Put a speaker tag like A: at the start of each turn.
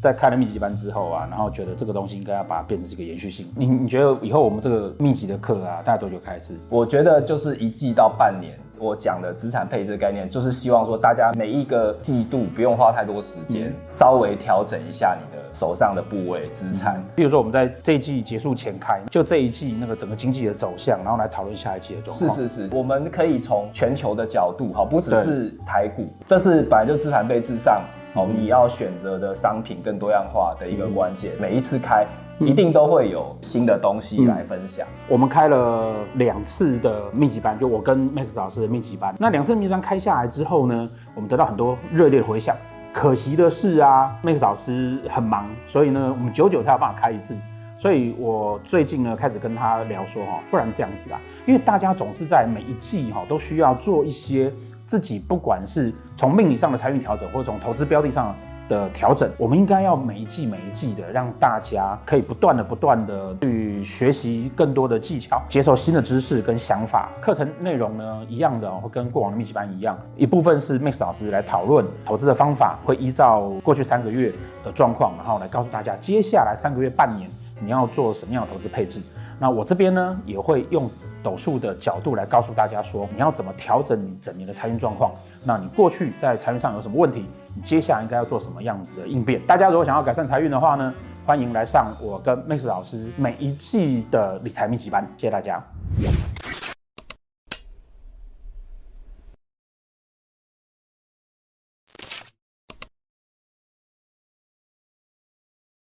A: 在开了密集班之后啊，然后觉得这个东西应该要把它变成一个延续性。你你觉得以后我们这个密集的课啊，大概多久开始？
B: 我觉得就是一季到半年。我讲的资产配置概念，就是希望说大家每一个季度不用花太多时间，嗯、稍微调整一下你的手上的部位资产。
A: 比如说我们在这一季结束前开，就这一季那个整个经济的走向，然后来讨论下一季的状况。
B: 是是是，我们可以从全球的角度，好，不只是台股，这是本来就资产配置上，哦，你要选择的商品更多样化的一个关键。嗯、每一次开。一定都会有新的东西来分享。嗯、
A: 我们开了两次的密集班，就我跟 Max 老师的密集班。那两次密集班开下来之后呢，我们得到很多热烈的回响。可惜的是啊，Max 老师很忙，所以呢，我们久久才有办法开一次。所以我最近呢，开始跟他聊说哈，不然这样子啊，因为大家总是在每一季哈，都需要做一些自己不管是从命理上的财运调整，或者从投资标的上。的调整，我们应该要每一季每一季的，让大家可以不断的不断的去学习更多的技巧，接受新的知识跟想法。课程内容呢，一样的，会跟过往的密集班一样，一部分是 Max 老师来讨论投资的方法，会依照过去三个月的状况，然后来告诉大家接下来三个月、半年你要做什么样的投资配置。那我这边呢，也会用斗数的角度来告诉大家说，你要怎么调整你整年的财运状况。那你过去在财运上有什么问题？你接下来应该要做什么样子的应变？大家如果想要改善财运的话呢，欢迎来上我跟 Max 老师每一季的理财密集班。谢谢大家。